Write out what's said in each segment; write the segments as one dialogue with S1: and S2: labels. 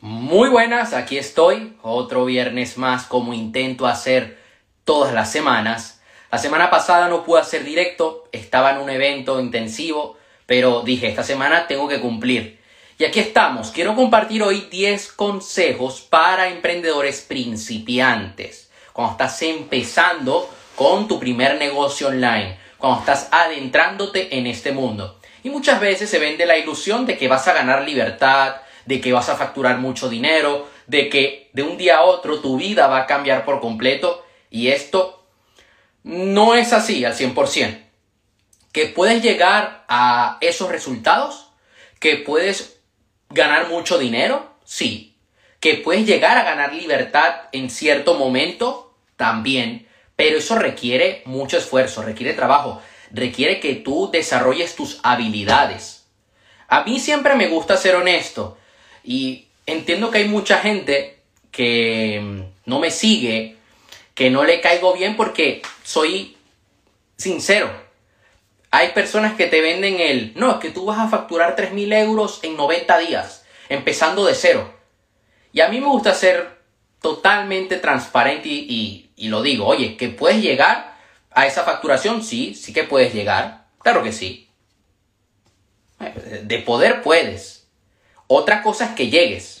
S1: Muy buenas, aquí estoy, otro viernes más como intento hacer todas las semanas. La semana pasada no pude hacer directo, estaba en un evento intensivo, pero dije, esta semana tengo que cumplir. Y aquí estamos, quiero compartir hoy 10 consejos para emprendedores principiantes. Cuando estás empezando con tu primer negocio online, cuando estás adentrándote en este mundo. Y muchas veces se vende la ilusión de que vas a ganar libertad, de que vas a facturar mucho dinero, de que de un día a otro tu vida va a cambiar por completo y esto no es así al 100%. Que puedes llegar a esos resultados, que puedes ganar mucho dinero, sí. Que puedes llegar a ganar libertad en cierto momento, también. Pero eso requiere mucho esfuerzo, requiere trabajo, requiere que tú desarrolles tus habilidades. A mí siempre me gusta ser honesto. Y entiendo que hay mucha gente que mm, no me sigue, que no le caigo bien porque soy sincero. Hay personas que te venden el, no, es que tú vas a facturar 3.000 euros en 90 días, empezando de cero. Y a mí me gusta ser totalmente transparente y, y lo digo, oye, que puedes llegar a esa facturación, sí, sí que puedes llegar, claro que sí. De poder puedes. Otra cosa es que llegues,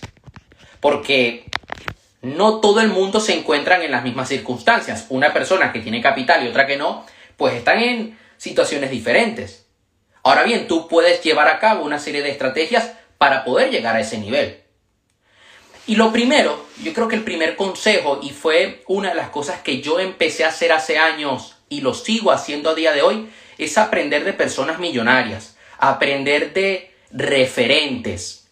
S1: porque no todo el mundo se encuentra en las mismas circunstancias. Una persona que tiene capital y otra que no, pues están en situaciones diferentes. Ahora bien, tú puedes llevar a cabo una serie de estrategias para poder llegar a ese nivel. Y lo primero, yo creo que el primer consejo, y fue una de las cosas que yo empecé a hacer hace años y lo sigo haciendo a día de hoy, es aprender de personas millonarias, aprender de referentes,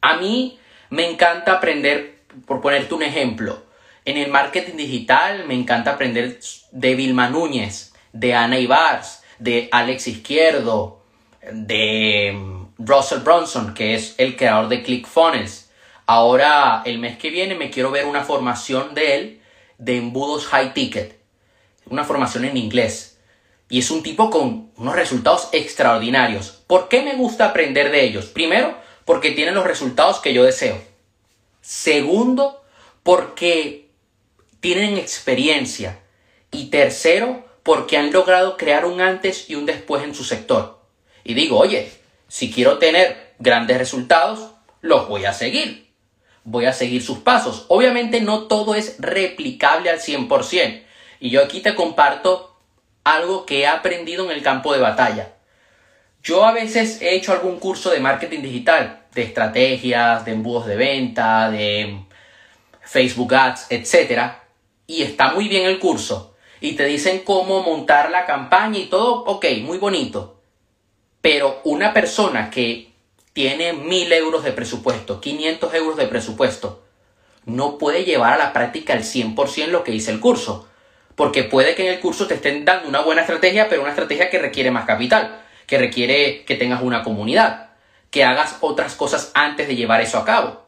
S1: a mí me encanta aprender, por ponerte un ejemplo, en el marketing digital me encanta aprender de Vilma Núñez, de Ana Ibars, de Alex Izquierdo, de mm, Russell Bronson, que es el creador de ClickFunnels. Ahora, el mes que viene, me quiero ver una formación de él de embudos high ticket, una formación en inglés. Y es un tipo con unos resultados extraordinarios. ¿Por qué me gusta aprender de ellos? Primero, porque tienen los resultados que yo deseo. Segundo, porque tienen experiencia. Y tercero, porque han logrado crear un antes y un después en su sector. Y digo, oye, si quiero tener grandes resultados, los voy a seguir. Voy a seguir sus pasos. Obviamente no todo es replicable al 100%. Y yo aquí te comparto algo que he aprendido en el campo de batalla. Yo a veces he hecho algún curso de marketing digital de estrategias, de embudos de venta, de Facebook Ads, etc. Y está muy bien el curso. Y te dicen cómo montar la campaña y todo, ok, muy bonito. Pero una persona que tiene mil euros de presupuesto, 500 euros de presupuesto, no puede llevar a la práctica al 100% lo que dice el curso. Porque puede que en el curso te estén dando una buena estrategia, pero una estrategia que requiere más capital, que requiere que tengas una comunidad, que hagas otras cosas antes de llevar eso a cabo.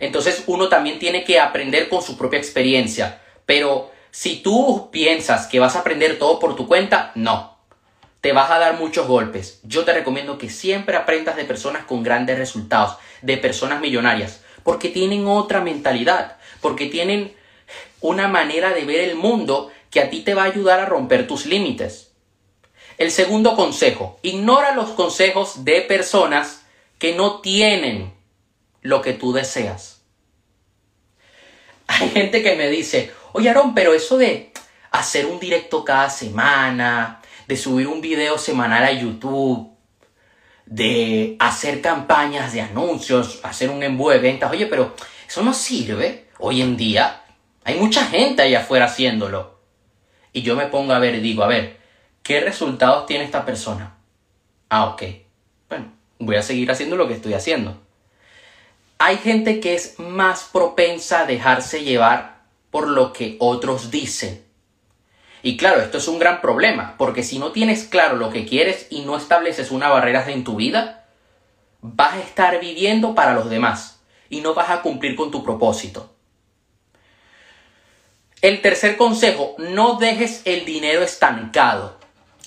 S1: Entonces uno también tiene que aprender con su propia experiencia. Pero si tú piensas que vas a aprender todo por tu cuenta, no. Te vas a dar muchos golpes. Yo te recomiendo que siempre aprendas de personas con grandes resultados, de personas millonarias, porque tienen otra mentalidad, porque tienen una manera de ver el mundo que a ti te va a ayudar a romper tus límites. El segundo consejo, ignora los consejos de personas que no tienen lo que tú deseas. Hay gente que me dice, oye Aaron, pero eso de hacer un directo cada semana, de subir un video semanal a YouTube, de hacer campañas de anuncios, hacer un embudo de ventas, oye, pero eso no sirve hoy en día. Hay mucha gente allá afuera haciéndolo. Y yo me pongo a ver y digo, a ver, ¿Qué resultados tiene esta persona? Ah, ok. Bueno, voy a seguir haciendo lo que estoy haciendo. Hay gente que es más propensa a dejarse llevar por lo que otros dicen. Y claro, esto es un gran problema, porque si no tienes claro lo que quieres y no estableces una barrera en tu vida, vas a estar viviendo para los demás y no vas a cumplir con tu propósito. El tercer consejo, no dejes el dinero estancado.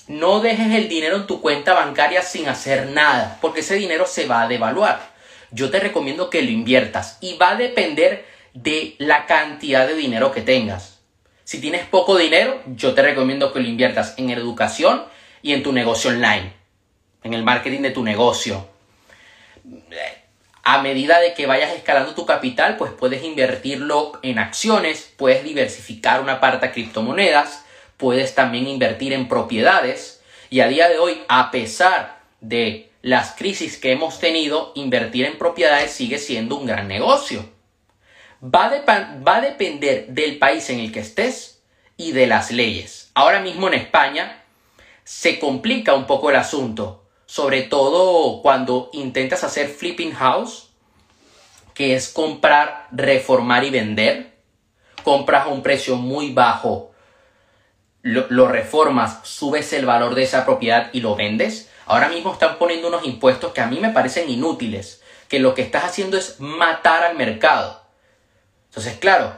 S1: No dejes el dinero en tu cuenta bancaria sin hacer nada, porque ese dinero se va a devaluar. yo te recomiendo que lo inviertas y va a depender de la cantidad de dinero que tengas. Si tienes poco dinero, yo te recomiendo que lo inviertas en educación y en tu negocio online, en el marketing de tu negocio. A medida de que vayas escalando tu capital, pues puedes invertirlo en acciones, puedes diversificar una parte a criptomonedas, puedes también invertir en propiedades y a día de hoy, a pesar de las crisis que hemos tenido, invertir en propiedades sigue siendo un gran negocio. Va a, va a depender del país en el que estés y de las leyes. Ahora mismo en España se complica un poco el asunto, sobre todo cuando intentas hacer flipping house, que es comprar, reformar y vender. Compras a un precio muy bajo, lo, reformas, subes el valor de esa propiedad y lo vendes. Ahora mismo están poniendo unos impuestos que a mí me parecen inútiles, que lo que estás haciendo es matar al mercado. Entonces, claro,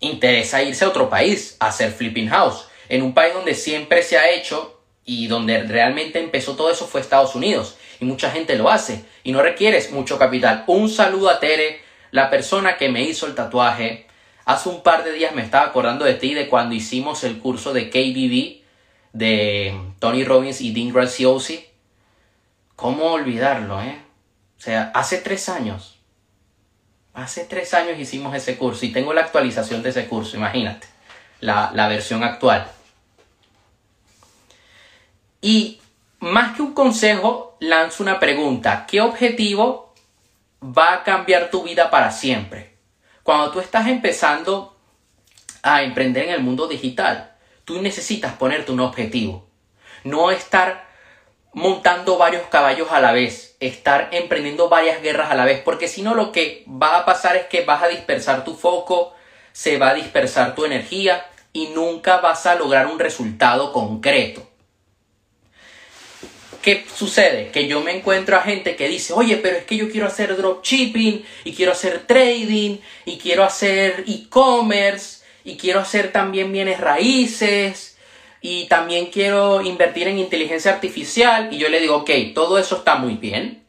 S1: interesa irse a otro país a hacer flipping house. En un país donde siempre se ha hecho y donde realmente empezó todo eso fue Estados Unidos. Y mucha gente lo hace. Y no requieres mucho capital. Un saludo a Tere, la persona que me hizo el tatuaje. Hace un par de días me estaba acordando de ti de cuando hicimos el curso de KBB de Tony Robbins y Dean Graziosi. ¿Cómo olvidarlo, eh? O sea, hace tres años Hace tres años hicimos ese curso y tengo la actualización de ese curso, imagínate, la, la versión actual. Y más que un consejo, lanzo una pregunta. ¿Qué objetivo va a cambiar tu vida para siempre? Cuando tú estás empezando a emprender en el mundo digital, tú necesitas ponerte un objetivo. No estar montando varios caballos a la vez, estar emprendiendo varias guerras a la vez, porque si no lo que va a pasar es que vas a dispersar tu foco, se va a dispersar tu energía y nunca vas a lograr un resultado concreto. ¿Qué sucede? Que yo me encuentro a gente que dice, oye, pero es que yo quiero hacer dropshipping y quiero hacer trading y quiero hacer e-commerce y quiero hacer también bienes raíces y también quiero invertir en inteligencia artificial y yo le digo, ok, todo eso está muy bien,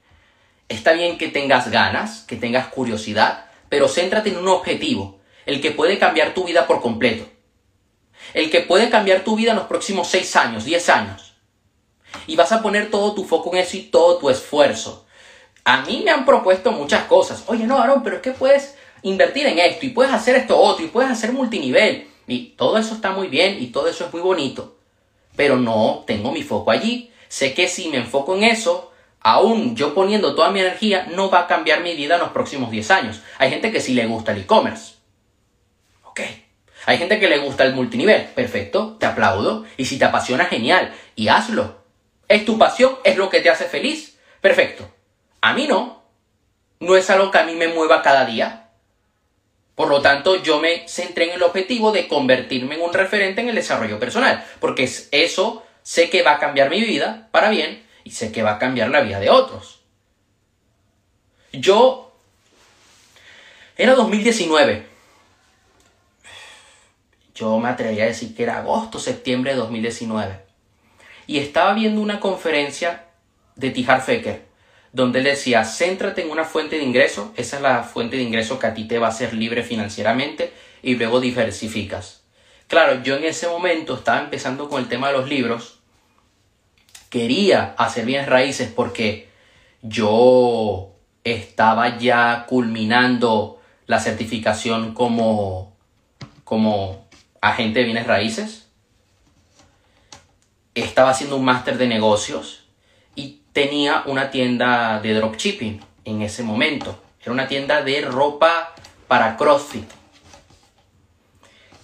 S1: está bien que tengas ganas, que tengas curiosidad, pero céntrate en un objetivo, el que puede cambiar tu vida por completo, el que puede cambiar tu vida en los próximos 6 años, 10 años. Y vas a poner todo tu foco en eso y todo tu esfuerzo. A mí me han propuesto muchas cosas. Oye, no, Aaron, pero es que puedes invertir en esto y puedes hacer esto otro y puedes hacer multinivel. Y todo eso está muy bien y todo eso es muy bonito. Pero no tengo mi foco allí. Sé que si me enfoco en eso, aún yo poniendo toda mi energía, no va a cambiar mi vida en los próximos 10 años. Hay gente que sí le gusta el e-commerce. Ok. Hay gente que le gusta el multinivel. Perfecto, te aplaudo. Y si te apasiona, genial. Y hazlo. Es tu pasión, es lo que te hace feliz. Perfecto. A mí no. No es algo que a mí me mueva cada día. Por lo tanto, yo me centré en el objetivo de convertirme en un referente en el desarrollo personal, porque eso sé que va a cambiar mi vida para bien y sé que va a cambiar la vida de otros. Yo... Era 2019. Yo me atrevería a decir que era agosto, septiembre de 2019. Y estaba viendo una conferencia de Tijar Feker donde él decía, céntrate en una fuente de ingreso, esa es la fuente de ingreso que a ti te va a hacer libre financieramente y luego diversificas. Claro, yo en ese momento estaba empezando con el tema de los libros, quería hacer bienes raíces porque yo estaba ya culminando la certificación como, como agente de bienes raíces, estaba haciendo un máster de negocios tenía una tienda de dropshipping en ese momento. Era una tienda de ropa para CrossFit.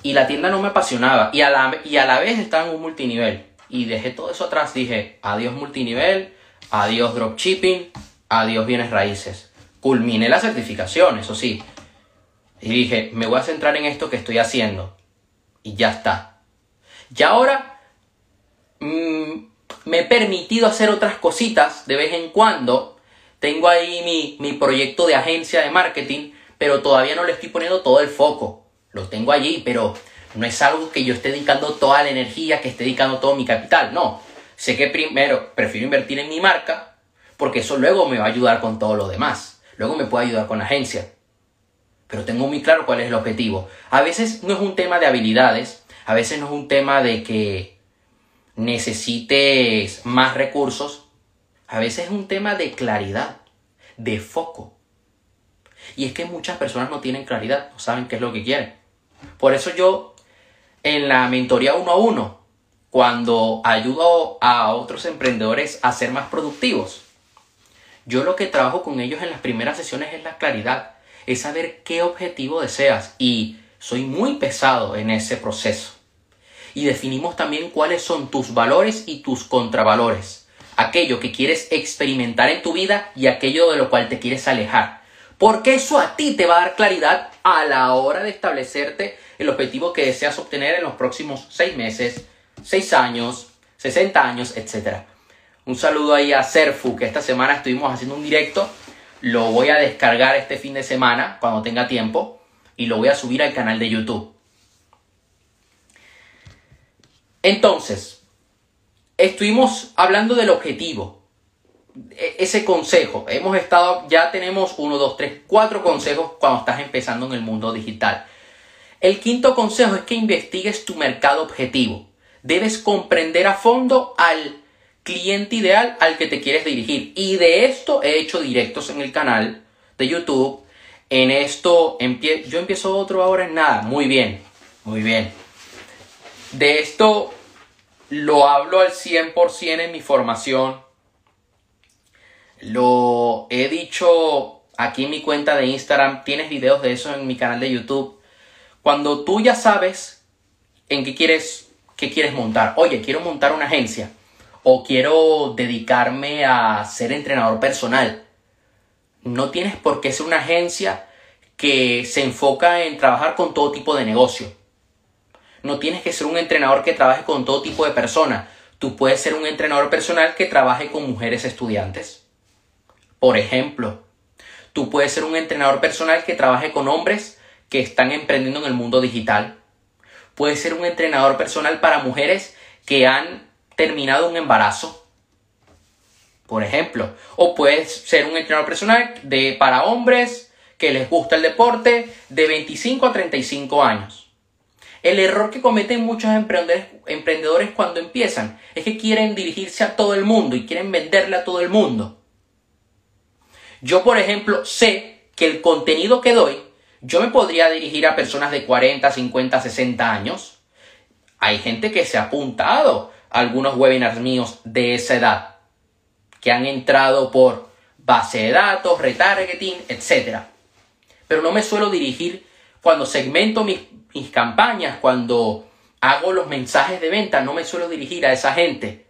S1: Y la tienda no me apasionaba. Y a la, y a la vez estaba en un multinivel. Y dejé todo eso atrás. Dije, adiós multinivel, adiós dropshipping, adiós bienes raíces. Culminé la certificación, eso sí. Y dije, me voy a centrar en esto que estoy haciendo. Y ya está. Y ahora... Mmm, me he permitido hacer otras cositas de vez en cuando. Tengo ahí mi, proyecto de agencia de marketing, pero todavía no le estoy poniendo todo el foco. Lo tengo allí, pero no es algo que yo esté dedicando toda la energía, que esté dedicando todo mi capital. No. Sé que primero prefiero invertir en mi marca, porque eso luego me va a ayudar con todo lo demás. luego me puede ayudar con la agencia. Pero tengo muy claro cuál es el objetivo. A veces no es un tema de habilidades, a veces no es un tema de que necesites más recursos, a veces es un tema de claridad, de foco. Y es que muchas personas no tienen claridad, no saben qué es lo que quieren. Por eso yo en la mentoría uno a uno, cuando ayudo a otros emprendedores a ser más productivos, yo lo que trabajo con ellos en las primeras sesiones es la claridad, es saber qué objetivo deseas y soy muy pesado en ese proceso. Y definimos también cuáles son tus valores y tus contravalores, aquello que quieres experimentar en tu vida y aquello de lo cual te quieres alejar. Porque eso a ti te va a dar claridad a la hora de establecerte el objetivo que deseas obtener en los próximos seis meses, seis años, 60 años, etc. Un saludo ahí a Serfu, que esta semana estuvimos haciendo un directo. Lo voy a descargar este fin de semana, cuando tenga tiempo, y lo voy a subir al canal de YouTube. Entonces, estuvimos hablando del objetivo, e, ese consejo. Hemos estado, ya tenemos uno, dos, tres, cuatro consejos cuando estás empezando en el mundo digital. El quinto consejo es que investigues tu mercado objetivo. Debes comprender a fondo al cliente ideal al que te quieres dirigir. Y de esto he hecho directos en el canal de YouTube. En esto, yo empiezo otro ahora en nada. Muy bien, muy bien. De esto lo hablo al 100% en mi formación lo he dicho aquí en mi cuenta de Instagram, tienes videos de eso en mi canal de YouTube. Cuando tú ya sabes en qué quieres, qué quieres montar, oye, quiero montar una agencia o quiero dedicarme a ser entrenador personal. No tienes por qué ser una agencia que se enfoca en trabajar con todo tipo de negocio. No tienes que ser un entrenador que trabaje con todo tipo de personas. Tú puedes ser un entrenador personal que trabaje con mujeres estudiantes por ejemplo, tú puedes ser un entrenador personal que trabaje con hombres que están emprendiendo en el mundo digital. Puedes ser un entrenador personal para mujeres que han terminado un embarazo. Por ejemplo, o puedes ser un entrenador personal de, para hombres que les gusta el deporte de 25 a 35 años. El error que cometen muchos emprendedores, cuando empiezan es que quieren dirigirse a todo el mundo y quieren venderle a todo el mundo. Yo, por ejemplo, sé que el contenido que doy, yo me podría dirigir a personas de 40, 50, 60 años. Hay gente que se ha apuntado a algunos webinars míos de esa edad, que han entrado por base de datos, retargeting, etc. Pero no me suelo dirigir cuando segmento mis, mis campañas, cuando hago los mensajes de venta, no me suelo dirigir a esa gente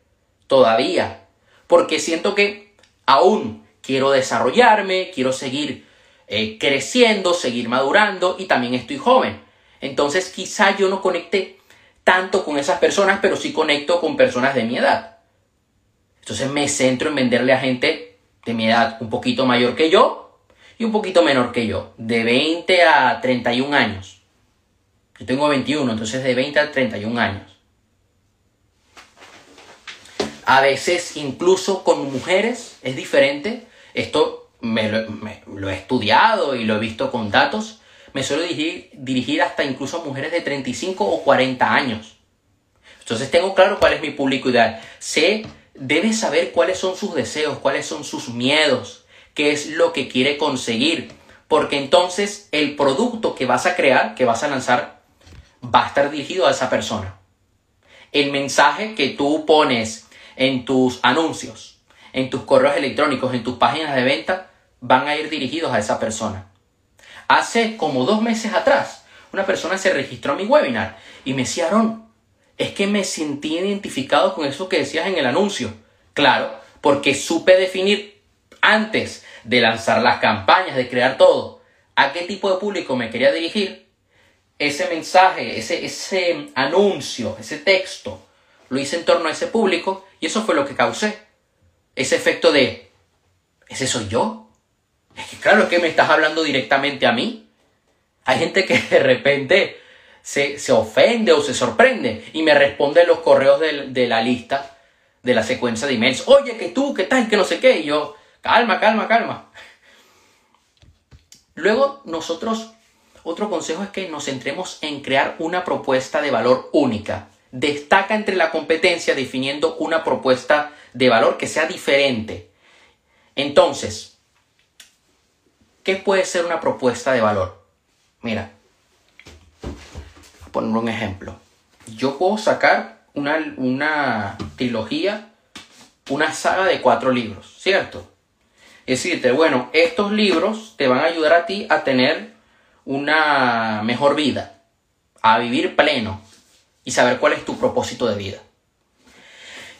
S1: todavía, porque siento que aún quiero desarrollarme, quiero seguir eh, creciendo, seguir madurando y también estoy joven. Entonces quizá yo no conecte tanto con esas personas, pero sí conecto con personas de mi edad. Entonces me centro en venderle a gente de mi edad un poquito mayor que yo y un poquito menor que yo, de 20 a 31 años. Yo tengo 21, entonces de 20 a 31 años. A veces incluso con mujeres es diferente esto me lo, he estudiado y lo he visto con datos. Me suelo dirigir, hasta incluso a mujeres de 35 o 40 años. Entonces tengo claro cuál es mi público ideal. Sé, debe saber cuáles son sus deseos, cuáles son sus miedos, qué es lo que quiere conseguir. Porque entonces el producto que vas a crear, que vas a lanzar, va a estar dirigido a esa persona. El mensaje que tú pones en tus anuncios, en tus correos electrónicos, en tus páginas de venta, van a ir dirigidos a esa persona. Hace como dos meses atrás, una persona se registró a mi webinar y me decía, Aaron, es que me sentí identificado con eso que decías en el anuncio. Claro, porque supe definir antes de lanzar las campañas, de crear todo, a qué tipo de público me quería dirigir. Ese mensaje, ese, ese anuncio, ese texto, lo hice en torno a ese público y eso fue lo que causé ese efecto de, ¿ese soy yo? Es que claro, que me estás hablando directamente a mí. Hay gente que de repente se, ofende o se sorprende y me responde en los correos de, la lista, de la secuencia de emails. Oye, que tú, que tal, que no sé qué. Y yo, calma, calma, calma. Luego nosotros, otro consejo es que nos centremos en crear una propuesta de valor única. Destaca entre la competencia definiendo una propuesta de valor que sea diferente. Entonces, ¿qué puede ser una propuesta de valor? Mira, voy a poner un ejemplo. Yo puedo sacar una, una trilogía, una saga de cuatro libros, ¿cierto? Decirte, bueno, estos libros te van a ayudar a ti a tener una mejor vida, a vivir pleno y saber cuál es tu propósito de vida.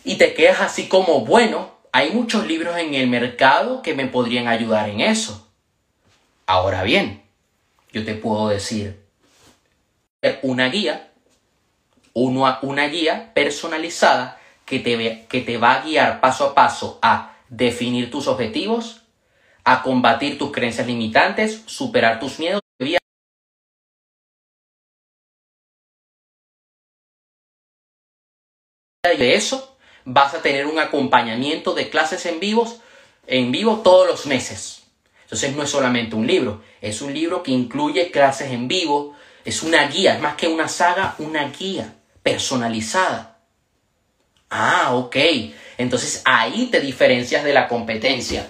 S1: Y te quedas así como, bueno, hay muchos libros en el mercado que me podrían ayudar en eso. Ahora bien, yo te puedo decir una guía, una guía personalizada que te, que te va a guiar paso a paso a definir tus objetivos, a combatir tus creencias limitantes, superar tus miedos. De eso vas a tener un acompañamiento de clases en vivos en vivo todos los meses. Entonces no es solamente un libro, es un libro que incluye clases en vivo, es una guía, es más que una saga, una guía personalizada. Ah, ok. Entonces ahí te diferencias de la competencia.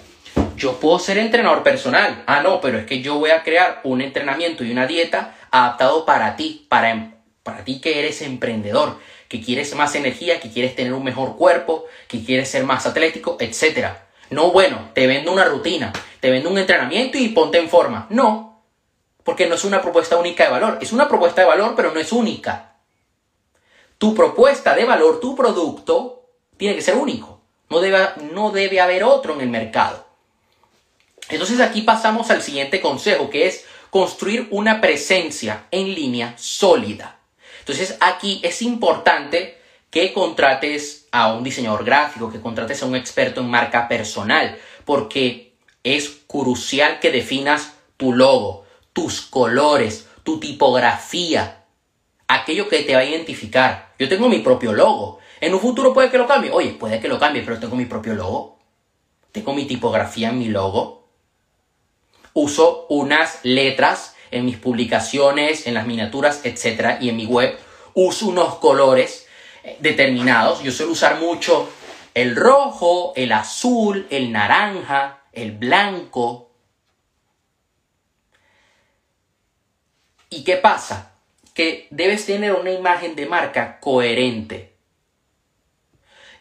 S1: Yo puedo ser entrenador personal. Ah, no, pero es que yo voy a crear un entrenamiento y una dieta adaptado para ti, para, para ti que eres emprendedor, que quieres más energía, que quieres tener un mejor cuerpo, que quieres ser más atlético, etc. No, bueno, te vendo una rutina, te vendo un entrenamiento y ponte en forma. No, porque no es una propuesta única de valor. Es una propuesta de valor, pero no es única. Tu propuesta de valor, tu producto, tiene que ser único. No debe, no debe haber otro en el mercado. Entonces aquí pasamos al siguiente consejo, que es construir una presencia en línea sólida. Entonces aquí es importante que contrates a un diseñador gráfico, que contrates a un experto en marca personal, porque es crucial que definas tu logo, tus colores, tu tipografía, aquello que te va a identificar. Yo tengo mi propio logo. En un futuro puede que lo cambie. Oye, puede que lo cambie, pero tengo mi propio logo. Tengo mi tipografía en mi logo. Uso unas letras en mis publicaciones, en las miniaturas, etc. Y en mi web uso unos colores eh, determinados. Yo suelo usar mucho el rojo, el azul, el naranja, el blanco. ¿Y qué pasa? Que debes tener una imagen de marca coherente.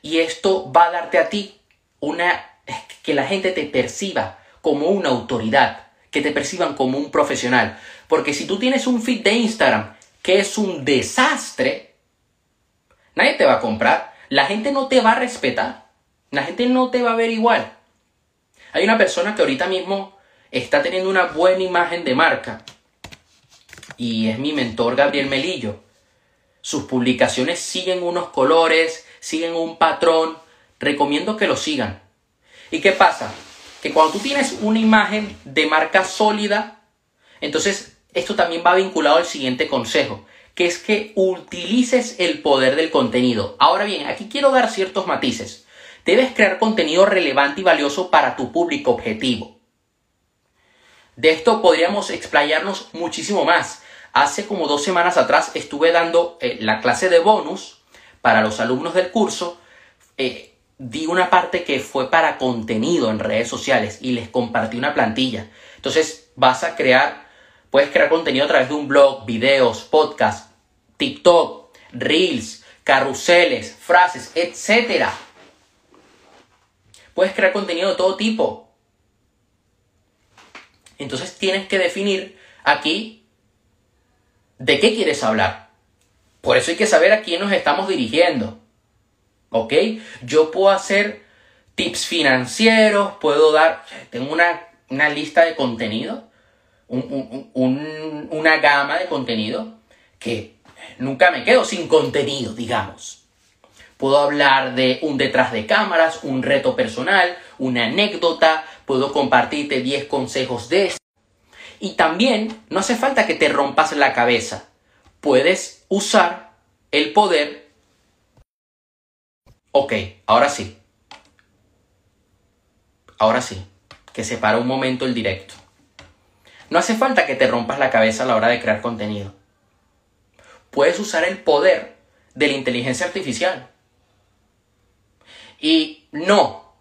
S1: Y esto va a darte a ti una que la gente te perciba como una autoridad, que te perciban como un profesional. Porque si tú tienes un feed de Instagram que es un desastre, nadie te va a comprar. La gente no te va a respetar. La gente no te va a ver igual. Hay una persona que ahorita mismo está teniendo una buena imagen de marca y es mi mentor Gabriel Melillo. Sus publicaciones siguen unos colores, siguen un patrón. Recomiendo que lo sigan. ¿Y qué pasa? Que cuando tú tienes una imagen de marca sólida, entonces esto también va vinculado al siguiente consejo, que es que utilices el poder del contenido. Ahora bien, aquí quiero dar ciertos matices. Debes crear contenido relevante y valioso para tu público objetivo. De esto podríamos explayarnos muchísimo más. Hace como dos semanas atrás estuve dando eh, la clase de bonus para los alumnos del curso. Eh, di una parte que fue para contenido en redes sociales y les compartí una plantilla. Entonces vas a crear, puedes crear contenido a través de un blog, videos, podcast, TikTok, reels, carruseles, frases, etc. Puedes crear contenido de todo tipo. Entonces tienes que definir aquí ¿De qué quieres hablar? Por eso hay que saber a quién nos estamos dirigiendo. ¿Ok? Yo puedo hacer tips financieros, puedo dar, tengo una, lista de contenido, una gama de contenido que nunca me quedo sin contenido, digamos. Puedo hablar de un detrás de cámaras, un reto personal, una anécdota, puedo compartirte 10 consejos de y también no hace falta que te rompas la cabeza. Puedes usar el poder. Ok, ahora sí. Ahora sí. Que se para un momento el directo. No hace falta que te rompas la cabeza a la hora de crear contenido. Puedes usar el poder de la inteligencia artificial. Y no,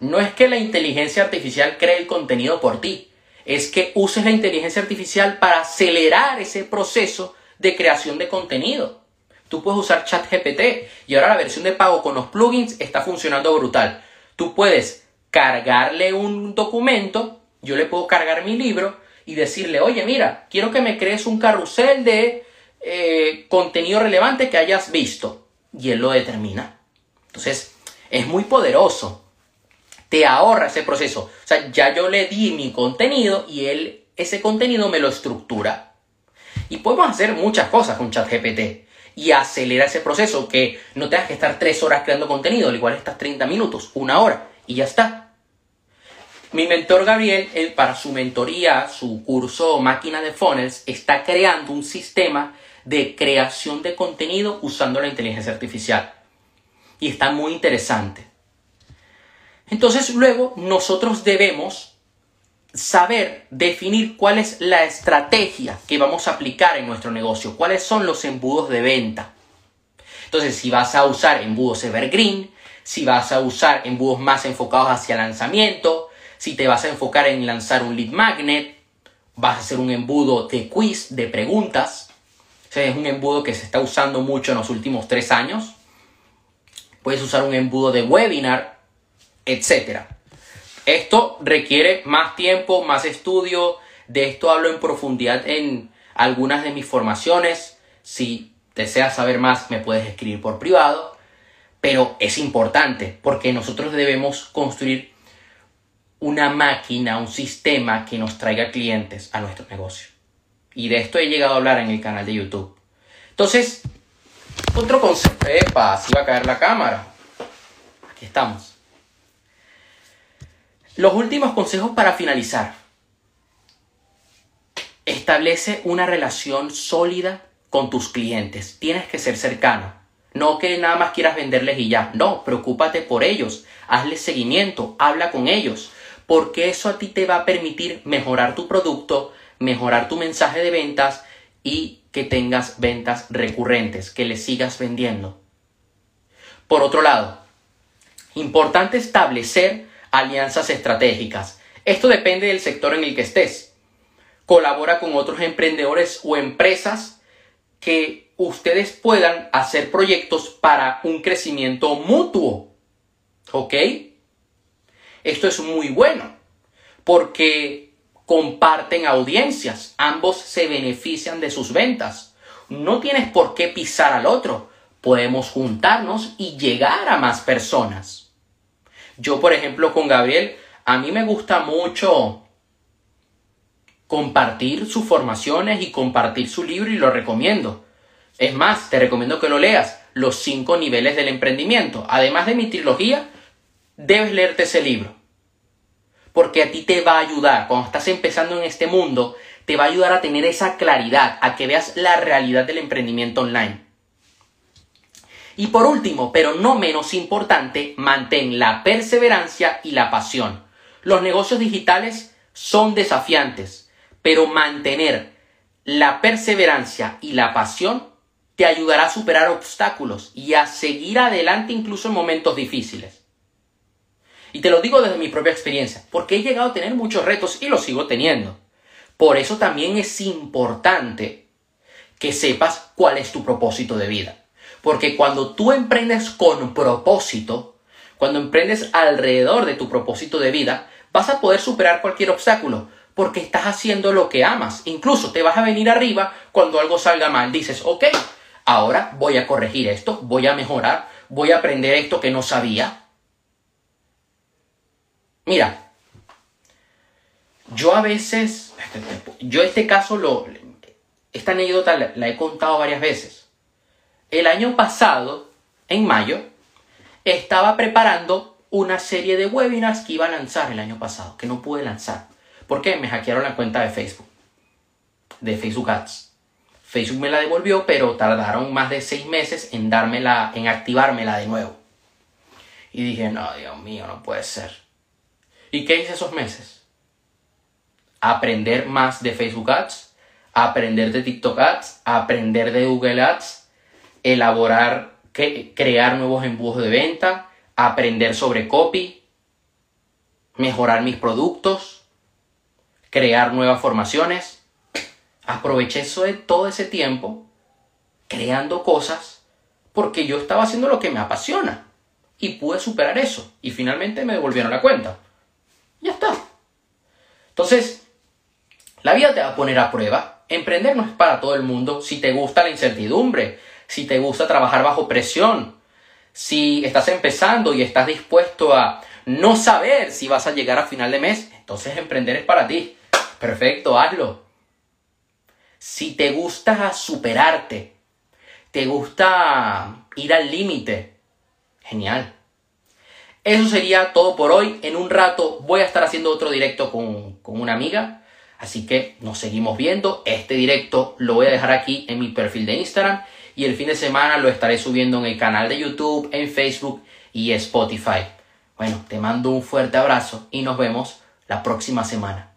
S1: no es que la inteligencia artificial cree el contenido por ti, es que uses la inteligencia artificial para acelerar ese proceso de creación de contenido. Tú puedes usar ChatGPT y ahora la versión de pago con los plugins está funcionando brutal. Tú puedes cargarle un documento, yo le puedo cargar mi libro y decirle, oye, mira, quiero que me crees un carrusel de eh, contenido relevante que hayas visto. Y él lo determina. Entonces, es muy poderoso. Te ahorra ese proceso. O sea, ya yo le di mi contenido y él ese contenido me lo estructura. Y podemos hacer muchas cosas con ChatGPT y acelera ese proceso, que no tengas que estar tres horas creando contenido, al igual estás 30 minutos, una hora y ya está. Mi mentor Gabriel, él, para su mentoría, su curso Máquina de Funnels, está creando un sistema de creación de contenido usando la inteligencia artificial. Y está muy interesante. Entonces luego nosotros debemos saber definir cuál es la estrategia que vamos a aplicar en nuestro negocio, cuáles son los embudos de venta. Entonces, si vas a usar embudos evergreen, si vas a usar embudos más enfocados hacia lanzamiento, si te vas a enfocar en lanzar un lead magnet, vas a hacer un embudo de quiz, de preguntas. es un embudo que se está usando mucho en los últimos tres años. Puedes usar un embudo de webinar, etc. Esto requiere más tiempo, más estudio. De esto hablo en profundidad en algunas de mis formaciones. Si deseas saber más, me puedes escribir por privado. Pero es importante porque nosotros debemos construir una máquina, un sistema que nos traiga clientes a nuestro negocio. Y de esto he llegado a hablar en el canal de YouTube. Entonces, otro concepto. Epa, así va a caer la cámara. Aquí estamos. Los últimos consejos para finalizar. Establece una relación sólida con tus clientes. Tienes que ser cercano. No que nada más quieras venderles y ya. No, preocúpate por ellos. Hazles seguimiento. Habla con ellos. Porque eso a ti te va a permitir mejorar tu producto, mejorar tu mensaje de ventas y que tengas ventas recurrentes, que le sigas vendiendo. Por otro lado, importante establecer alianzas estratégicas. Esto depende del sector en el que estés. Colabora con otros emprendedores o empresas que ustedes puedan hacer proyectos para un crecimiento mutuo. ¿Ok? Esto es muy bueno porque comparten audiencias, ambos se benefician de sus ventas. No tienes por qué pisar al otro, podemos juntarnos y llegar a más personas. Yo, por ejemplo, con Gabriel, a mí me gusta mucho compartir sus formaciones y compartir su libro y lo recomiendo. Es más, te recomiendo que lo leas, Los cinco niveles del emprendimiento. Además de mi trilogía, debes leerte ese libro. Porque a ti te va a ayudar, cuando estás empezando en este mundo, te va a ayudar a tener esa claridad, a que veas la realidad del emprendimiento online. Y por último, pero no menos importante, mantén la perseverancia y la pasión. Los negocios digitales son desafiantes, pero mantener la perseverancia y la pasión te ayudará a superar obstáculos y a seguir adelante incluso en momentos difíciles. Y te lo digo desde mi propia experiencia, porque he llegado a tener muchos retos y los sigo teniendo. Por eso también es importante que sepas cuál es tu propósito de vida. Porque cuando tú emprendes con propósito, cuando emprendes alrededor de tu propósito de vida, vas a poder superar cualquier obstáculo, porque estás haciendo lo que amas. Incluso te vas a venir arriba cuando algo salga mal. Dices, ok, ahora voy a corregir esto, voy a mejorar, voy a aprender esto que no sabía. Mira, yo a veces, yo este caso lo, esta anécdota la he contado varias veces el año pasado, en mayo, estaba preparando una serie de webinars que iba a lanzar el año pasado, que no pude lanzar. ¿Por qué? Me hackearon la cuenta de Facebook, de Facebook Ads. Facebook me la devolvió, pero tardaron más de seis meses en dármela, en activármela de nuevo. Y dije, no, Dios mío, no puede ser. ¿Y qué hice esos meses? aprender más de Facebook Ads, aprender de TikTok Ads, aprender de Google Ads, elaborar, crear nuevos embudos de venta, aprender sobre copy, mejorar mis productos, crear nuevas formaciones. Aproveché eso de todo ese tiempo creando cosas porque yo estaba haciendo lo que me apasiona y pude superar eso y finalmente me devolvieron la cuenta. Ya está. Entonces, la vida te va a poner a prueba. Emprender no es para todo el mundo si te gusta la incertidumbre, si te gusta trabajar bajo presión, si estás empezando y estás dispuesto a no saber si vas a llegar a final de mes, entonces emprender es para ti. Perfecto, hazlo. Si te gusta superarte, te gusta ir al límite, genial. Eso sería todo por hoy. En un rato voy a estar haciendo otro directo con, con una amiga. Así que nos seguimos viendo. Este directo lo voy a dejar aquí en mi perfil de Instagram. Y el fin de semana lo estaré subiendo en el canal de YouTube, en Facebook y Spotify. Bueno, te mando un fuerte abrazo y nos vemos la próxima semana.